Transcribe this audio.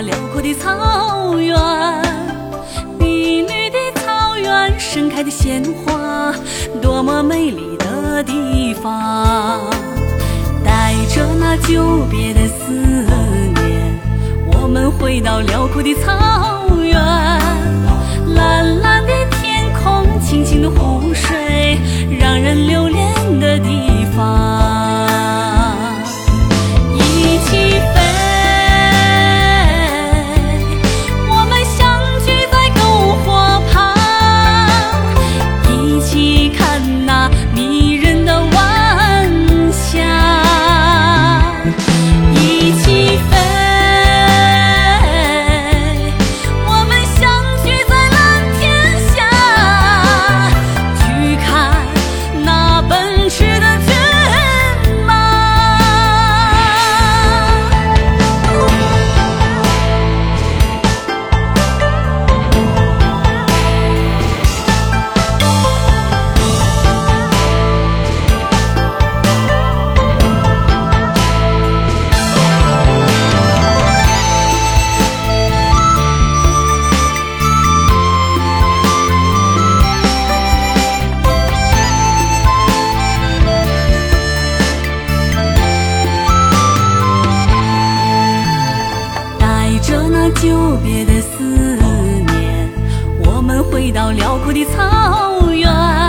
辽阔的草原。碧绿的草原，盛开的鲜花，多么美丽的地方。带着那久别的思念，我们回到辽阔的草原。着那久别的思念我们回到辽阔的草原。